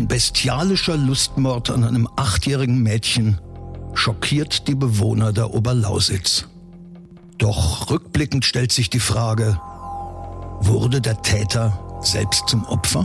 Ein bestialischer Lustmord an einem achtjährigen Mädchen schockiert die Bewohner der Oberlausitz. Doch rückblickend stellt sich die Frage, wurde der Täter selbst zum Opfer?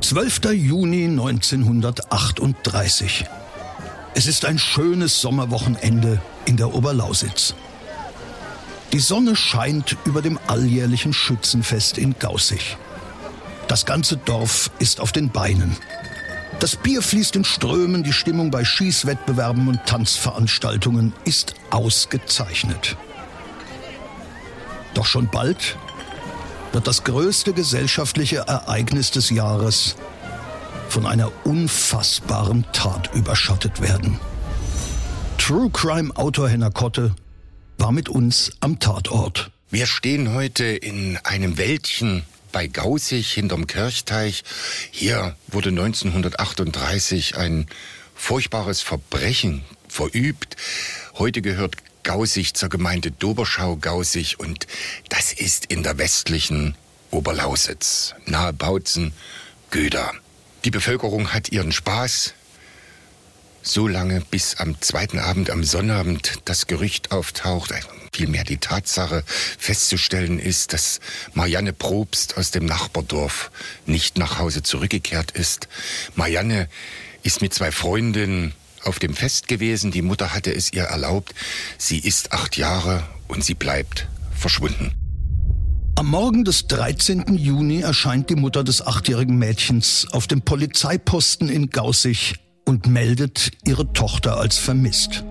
12. Juni 1938. Es ist ein schönes Sommerwochenende in der Oberlausitz. Die Sonne scheint über dem alljährlichen Schützenfest in Gaußig. Das ganze Dorf ist auf den Beinen. Das Bier fließt in Strömen, die Stimmung bei Schießwettbewerben und Tanzveranstaltungen ist ausgezeichnet. Doch schon bald wird das größte gesellschaftliche Ereignis des Jahres von einer unfassbaren Tat überschattet werden. True Crime Autor Henner Kotte war mit uns am Tatort. Wir stehen heute in einem Wäldchen bei Gaußig hinterm Kirchteich. Hier wurde 1938 ein furchtbares Verbrechen verübt. Heute gehört Gaußig zur Gemeinde Doberschau-Gaußig und das ist in der westlichen Oberlausitz, nahe Bautzen, Göder. Die Bevölkerung hat ihren Spaß, so lange bis am zweiten Abend, am Sonnabend, das Gerücht auftaucht, vielmehr die Tatsache festzustellen ist, dass Marianne Probst aus dem Nachbardorf nicht nach Hause zurückgekehrt ist. Marianne ist mit zwei Freundinnen auf dem Fest gewesen. Die Mutter hatte es ihr erlaubt. Sie ist acht Jahre und sie bleibt verschwunden. Am Morgen des 13. Juni erscheint die Mutter des achtjährigen Mädchens auf dem Polizeiposten in Gaußig und meldet ihre Tochter als vermisst.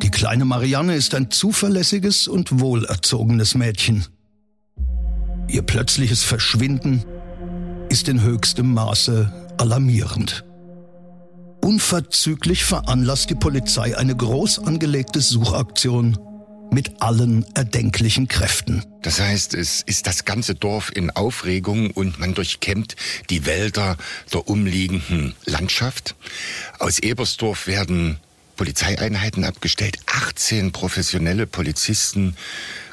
Die kleine Marianne ist ein zuverlässiges und wohlerzogenes Mädchen. Ihr plötzliches Verschwinden ist in höchstem Maße alarmierend. Unverzüglich veranlasst die Polizei eine groß angelegte Suchaktion mit allen erdenklichen Kräften. Das heißt, es ist das ganze Dorf in Aufregung und man durchkämmt die Wälder der umliegenden Landschaft. Aus Ebersdorf werden Polizeieinheiten abgestellt. 18 professionelle Polizisten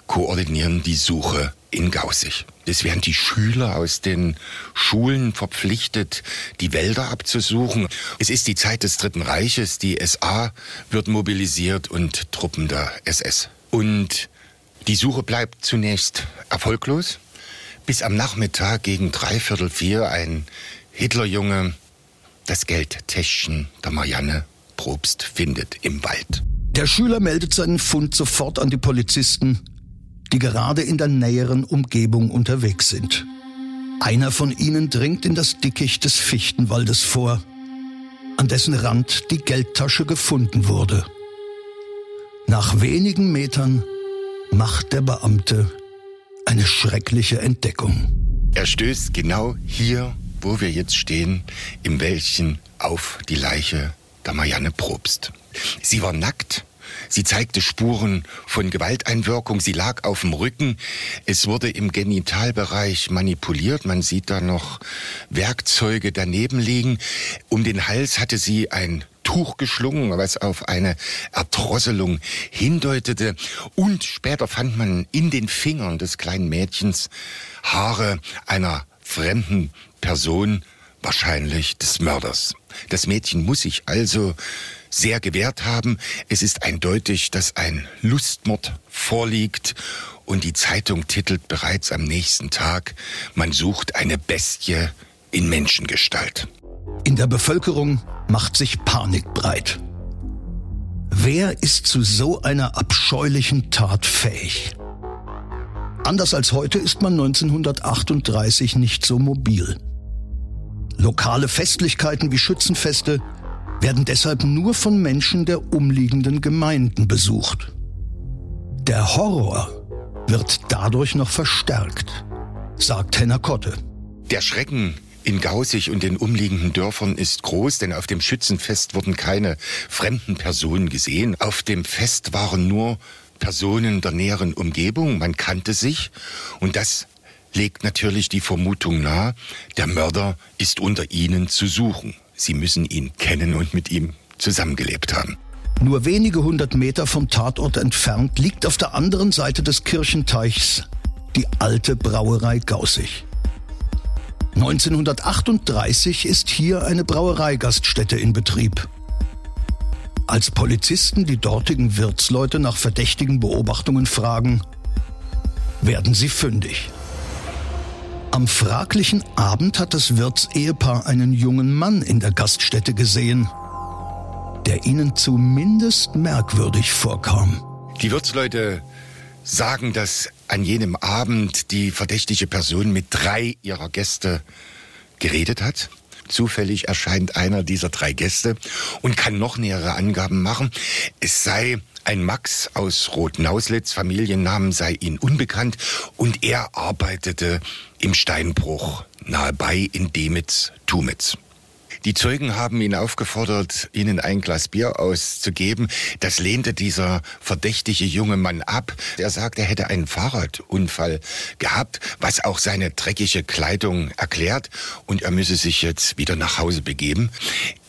koordinieren die Suche in Gaußig. Es werden die Schüler aus den Schulen verpflichtet, die Wälder abzusuchen. Es ist die Zeit des Dritten Reiches, die SA wird mobilisiert und Truppen der SS. Und die Suche bleibt zunächst erfolglos, bis am Nachmittag gegen dreiviertel vier ein Hitlerjunge das Geldtäschchen der Marianne Probst findet im Wald. Der Schüler meldet seinen Fund sofort an die Polizisten die gerade in der näheren Umgebung unterwegs sind. Einer von ihnen dringt in das Dickicht des Fichtenwaldes vor, an dessen Rand die Geldtasche gefunden wurde. Nach wenigen Metern macht der Beamte eine schreckliche Entdeckung. Er stößt genau hier, wo wir jetzt stehen, im Wäldchen auf die Leiche der Marianne Probst. Sie war nackt, Sie zeigte Spuren von Gewalteinwirkung. Sie lag auf dem Rücken. Es wurde im Genitalbereich manipuliert. Man sieht da noch Werkzeuge daneben liegen. Um den Hals hatte sie ein Tuch geschlungen, was auf eine Erdrosselung hindeutete. Und später fand man in den Fingern des kleinen Mädchens Haare einer fremden Person, wahrscheinlich des Mörders. Das Mädchen muss sich also sehr gewehrt haben. Es ist eindeutig, dass ein Lustmord vorliegt und die Zeitung titelt bereits am nächsten Tag, man sucht eine Bestie in Menschengestalt. In der Bevölkerung macht sich Panik breit. Wer ist zu so einer abscheulichen Tat fähig? Anders als heute ist man 1938 nicht so mobil. Lokale Festlichkeiten wie Schützenfeste werden deshalb nur von Menschen der umliegenden Gemeinden besucht. Der Horror wird dadurch noch verstärkt, sagt Henner Kotte. Der Schrecken in Gausig und den umliegenden Dörfern ist groß, denn auf dem Schützenfest wurden keine fremden Personen gesehen. Auf dem Fest waren nur Personen der näheren Umgebung, man kannte sich und das legt natürlich die Vermutung nahe, der Mörder ist unter ihnen zu suchen. Sie müssen ihn kennen und mit ihm zusammengelebt haben. Nur wenige hundert Meter vom Tatort entfernt liegt auf der anderen Seite des Kirchenteichs die alte Brauerei Gaussig. 1938 ist hier eine Brauereigaststätte in Betrieb. Als Polizisten die dortigen Wirtsleute nach verdächtigen Beobachtungen fragen, werden sie fündig. Am fraglichen Abend hat das Wirtsehepaar einen jungen Mann in der Gaststätte gesehen, der ihnen zumindest merkwürdig vorkam. Die Wirtsleute sagen, dass an jenem Abend die verdächtige Person mit drei ihrer Gäste geredet hat. Zufällig erscheint einer dieser drei Gäste und kann noch nähere Angaben machen. Es sei ein Max aus Rotnauslitz, Familiennamen sei ihm unbekannt und er arbeitete im Steinbruch nahe bei in Demitz-Tumitz. Die Zeugen haben ihn aufgefordert, ihnen ein Glas Bier auszugeben. Das lehnte dieser verdächtige junge Mann ab. Er sagt, er hätte einen Fahrradunfall gehabt, was auch seine dreckige Kleidung erklärt. Und er müsse sich jetzt wieder nach Hause begeben.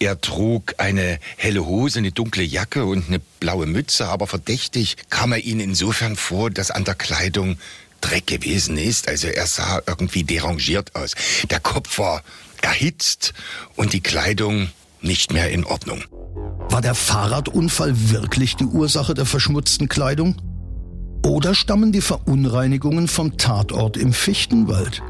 Er trug eine helle Hose, eine dunkle Jacke und eine blaue Mütze. Aber verdächtig kam er ihnen insofern vor, dass an der Kleidung Dreck gewesen ist. Also er sah irgendwie derangiert aus. Der Kopf war erhitzt und die Kleidung nicht mehr in Ordnung. War der Fahrradunfall wirklich die Ursache der verschmutzten Kleidung? Oder stammen die Verunreinigungen vom Tatort im Fichtenwald?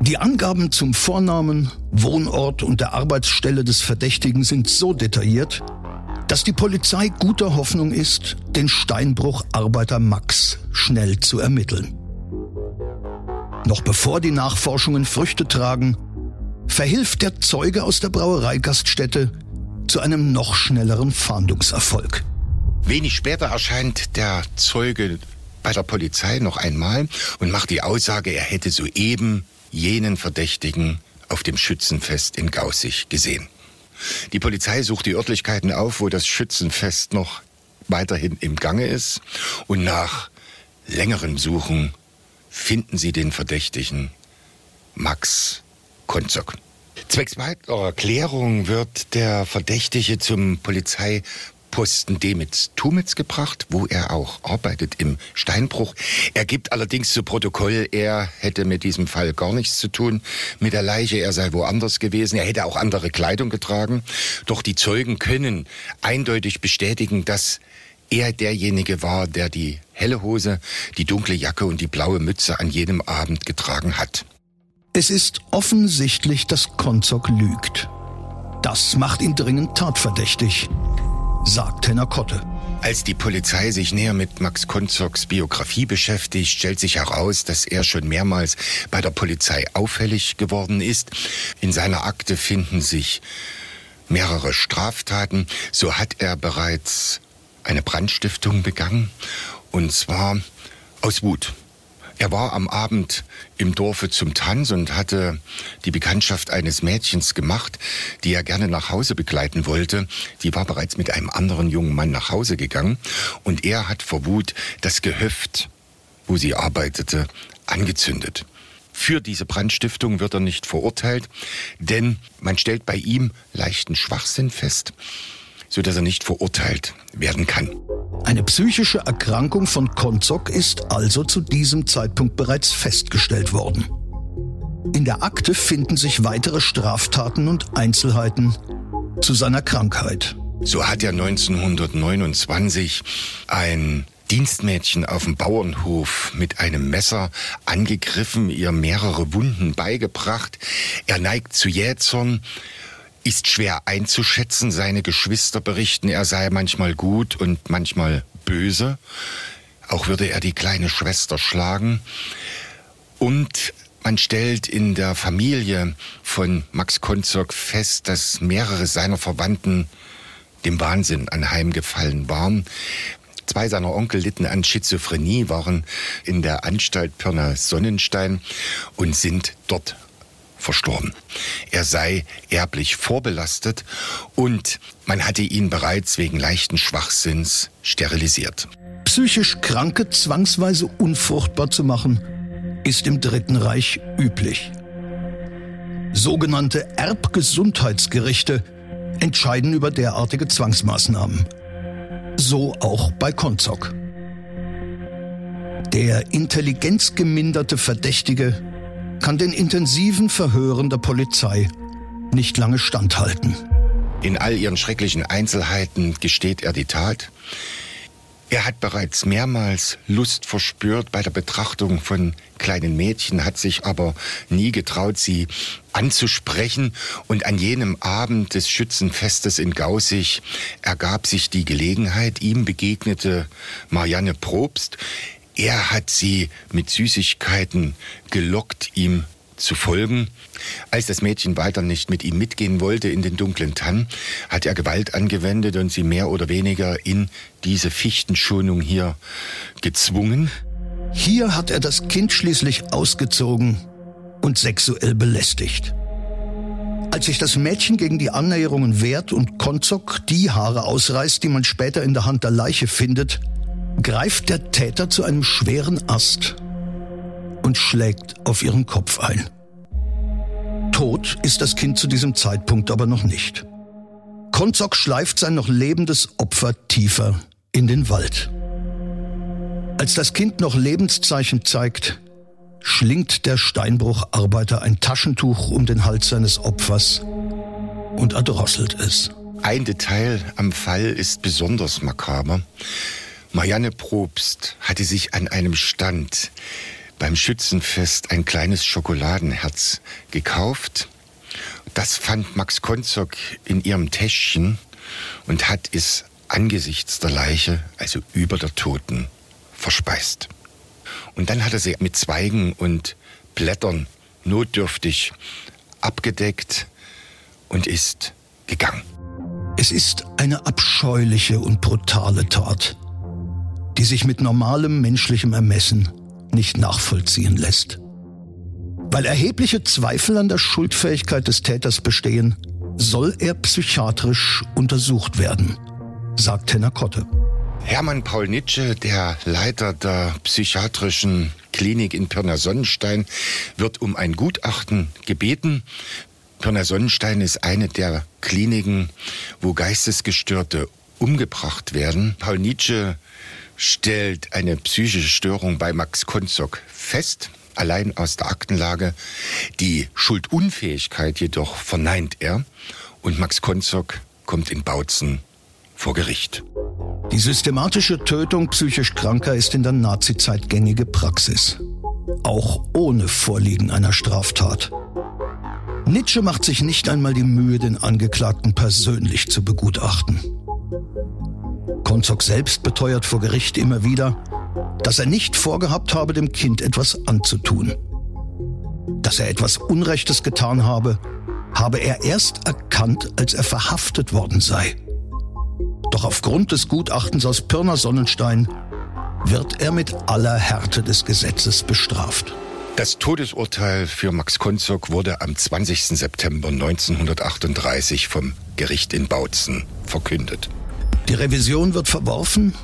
Die Angaben zum Vornamen, Wohnort und der Arbeitsstelle des Verdächtigen sind so detailliert, dass die Polizei guter Hoffnung ist, den Steinbrucharbeiter Max schnell zu ermitteln. Noch bevor die Nachforschungen Früchte tragen, verhilft der Zeuge aus der Brauereigaststätte zu einem noch schnelleren Fahndungserfolg. Wenig später erscheint der Zeuge bei der Polizei noch einmal und macht die Aussage, er hätte soeben jenen Verdächtigen auf dem Schützenfest in Gaussig gesehen. Die Polizei sucht die Örtlichkeiten auf, wo das Schützenfest noch weiterhin im Gange ist und nach längerem Suchen finden Sie den Verdächtigen Max Konzok. Zwecks weiterer Klärung wird der Verdächtige zum Polizeiposten Demitz-Tumitz gebracht, wo er auch arbeitet im Steinbruch. Er gibt allerdings zu Protokoll, er hätte mit diesem Fall gar nichts zu tun mit der Leiche, er sei woanders gewesen, er hätte auch andere Kleidung getragen. Doch die Zeugen können eindeutig bestätigen, dass er derjenige war, der die helle Hose, die dunkle Jacke und die blaue Mütze an jenem Abend getragen hat. Es ist offensichtlich, dass Konzok lügt. Das macht ihn dringend tatverdächtig, sagt Henner Kotte. Als die Polizei sich näher mit Max Konzoks Biografie beschäftigt, stellt sich heraus, dass er schon mehrmals bei der Polizei auffällig geworden ist. In seiner Akte finden sich mehrere Straftaten. So hat er bereits eine Brandstiftung begangen, und zwar aus Wut. Er war am Abend im Dorfe zum Tanz und hatte die Bekanntschaft eines Mädchens gemacht, die er gerne nach Hause begleiten wollte. Die war bereits mit einem anderen jungen Mann nach Hause gegangen und er hat vor Wut das Gehöft, wo sie arbeitete, angezündet. Für diese Brandstiftung wird er nicht verurteilt, denn man stellt bei ihm leichten Schwachsinn fest so dass er nicht verurteilt werden kann. Eine psychische Erkrankung von Konzok ist also zu diesem Zeitpunkt bereits festgestellt worden. In der Akte finden sich weitere Straftaten und Einzelheiten zu seiner Krankheit. So hat er 1929 ein Dienstmädchen auf dem Bauernhof mit einem Messer angegriffen, ihr mehrere Wunden beigebracht. Er neigt zu Jähzorn ist schwer einzuschätzen. Seine Geschwister berichten, er sei manchmal gut und manchmal böse. Auch würde er die kleine Schwester schlagen. Und man stellt in der Familie von Max Konzog fest, dass mehrere seiner Verwandten dem Wahnsinn anheimgefallen waren. Zwei seiner Onkel litten an Schizophrenie, waren in der Anstalt Pirna Sonnenstein und sind dort verstorben. Er sei erblich vorbelastet und man hatte ihn bereits wegen leichten Schwachsinns sterilisiert. Psychisch Kranke zwangsweise unfruchtbar zu machen, ist im Dritten Reich üblich. Sogenannte Erbgesundheitsgerichte entscheiden über derartige Zwangsmaßnahmen. So auch bei Konzok. Der intelligenzgeminderte Verdächtige kann den intensiven Verhören der Polizei nicht lange standhalten. In all ihren schrecklichen Einzelheiten gesteht er die Tat. Er hat bereits mehrmals Lust verspürt bei der Betrachtung von kleinen Mädchen, hat sich aber nie getraut, sie anzusprechen. Und an jenem Abend des Schützenfestes in Gaussig ergab sich die Gelegenheit. Ihm begegnete Marianne Probst. Er hat sie mit Süßigkeiten gelockt, ihm zu folgen. Als das Mädchen weiter nicht mit ihm mitgehen wollte in den dunklen Tann, hat er Gewalt angewendet und sie mehr oder weniger in diese Fichtenschonung hier gezwungen. Hier hat er das Kind schließlich ausgezogen und sexuell belästigt. Als sich das Mädchen gegen die Annäherungen wehrt und Konzok die Haare ausreißt, die man später in der Hand der Leiche findet, greift der Täter zu einem schweren Ast und schlägt auf ihren Kopf ein. Tot ist das Kind zu diesem Zeitpunkt aber noch nicht. Konzok schleift sein noch lebendes Opfer tiefer in den Wald. Als das Kind noch Lebenszeichen zeigt, schlingt der Steinbrucharbeiter ein Taschentuch um den Hals seines Opfers und erdrosselt es. Ein Detail am Fall ist besonders makaber. Marianne Probst hatte sich an einem Stand beim Schützenfest ein kleines Schokoladenherz gekauft. Das fand Max Konzok in ihrem Täschchen und hat es angesichts der Leiche, also über der Toten, verspeist. Und dann hat er sie mit Zweigen und Blättern notdürftig abgedeckt und ist gegangen. Es ist eine abscheuliche und brutale Tat, die sich mit normalem menschlichem Ermessen nicht nachvollziehen lässt. Weil erhebliche Zweifel an der Schuldfähigkeit des Täters bestehen, soll er psychiatrisch untersucht werden, sagt Henner Kotte. Hermann Paul Nitsche, der Leiter der psychiatrischen Klinik in Pirna-Sonnenstein, wird um ein Gutachten gebeten. Pirna-Sonnenstein ist eine der Kliniken, wo Geistesgestörte umgebracht werden. Paul Nietzsche stellt eine psychische Störung bei Max Konzok fest, allein aus der Aktenlage. Die Schuldunfähigkeit jedoch verneint er und Max Konzok kommt in Bautzen vor Gericht. Die systematische Tötung psychisch Kranker ist in der Nazizeit gängige Praxis. Auch ohne Vorliegen einer Straftat. Nietzsche macht sich nicht einmal die Mühe, den Angeklagten persönlich zu begutachten. Konzok selbst beteuert vor Gericht immer wieder, dass er nicht vorgehabt habe, dem Kind etwas anzutun. Dass er etwas Unrechtes getan habe, habe er erst erkannt, als er verhaftet worden sei. Doch aufgrund des Gutachtens aus Pirna Sonnenstein wird er mit aller Härte des Gesetzes bestraft. Das Todesurteil für Max Konzok wurde am 20. September 1938 vom Gericht in Bautzen verkündet. Die Revision wird verworfen.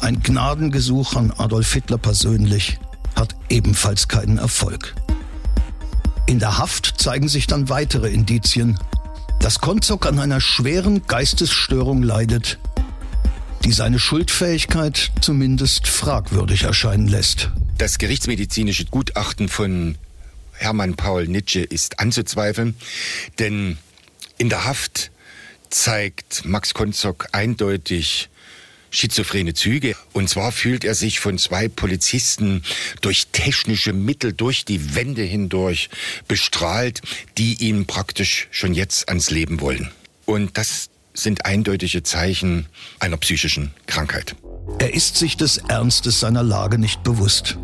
Ein Gnadengesuch an Adolf Hitler persönlich hat ebenfalls keinen Erfolg. In der Haft zeigen sich dann weitere Indizien, dass Konzok an einer schweren Geistesstörung leidet, die seine Schuldfähigkeit zumindest fragwürdig erscheinen lässt. Das gerichtsmedizinische Gutachten von Hermann Paul Nitsche ist anzuzweifeln, denn in der Haft zeigt Max Konzok eindeutig schizophrene Züge. Und zwar fühlt er sich von zwei Polizisten durch technische Mittel durch die Wände hindurch bestrahlt, die ihn praktisch schon jetzt ans Leben wollen. Und das sind eindeutige Zeichen einer psychischen Krankheit. Er ist sich des Ernstes seiner Lage nicht bewusst,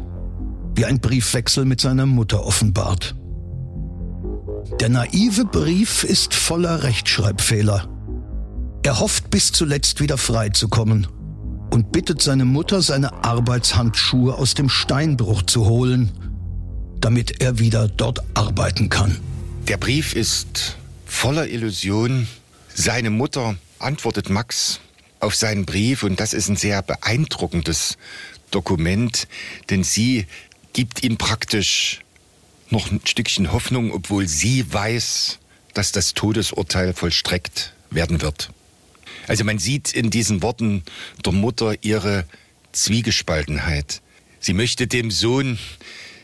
wie ein Briefwechsel mit seiner Mutter offenbart. Der naive Brief ist voller Rechtschreibfehler. Er hofft bis zuletzt wieder frei zu kommen und bittet seine Mutter, seine Arbeitshandschuhe aus dem Steinbruch zu holen, damit er wieder dort arbeiten kann. Der Brief ist voller Illusion. Seine Mutter antwortet Max auf seinen Brief und das ist ein sehr beeindruckendes Dokument, denn sie gibt ihm praktisch noch ein Stückchen Hoffnung, obwohl sie weiß, dass das Todesurteil vollstreckt werden wird. Also man sieht in diesen Worten der Mutter ihre Zwiegespaltenheit. Sie möchte dem Sohn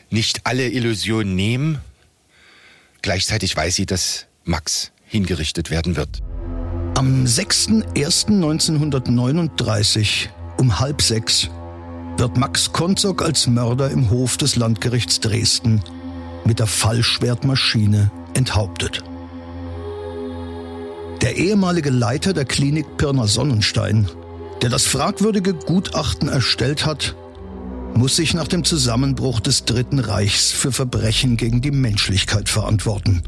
nicht alle Illusionen nehmen, gleichzeitig weiß sie, dass Max hingerichtet werden wird. Am 6.01.1939 um halb sechs wird Max Konzog als Mörder im Hof des Landgerichts Dresden mit der Fallschwertmaschine enthauptet. Der ehemalige Leiter der Klinik Pirna Sonnenstein, der das fragwürdige Gutachten erstellt hat, muss sich nach dem Zusammenbruch des Dritten Reichs für Verbrechen gegen die Menschlichkeit verantworten.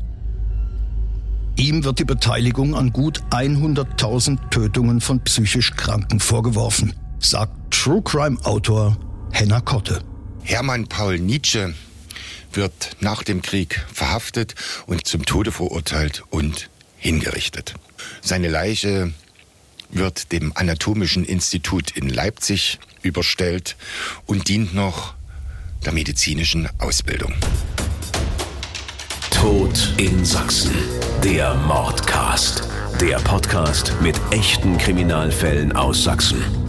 Ihm wird die Beteiligung an gut 100.000 Tötungen von psychisch Kranken vorgeworfen, sagt True Crime Autor Henna Kotte. Hermann Paul Nietzsche wird nach dem Krieg verhaftet und zum Tode verurteilt und hingerichtet. Seine Leiche wird dem Anatomischen Institut in Leipzig überstellt und dient noch der medizinischen Ausbildung. Tod in Sachsen. Der Mordcast. Der Podcast mit echten Kriminalfällen aus Sachsen.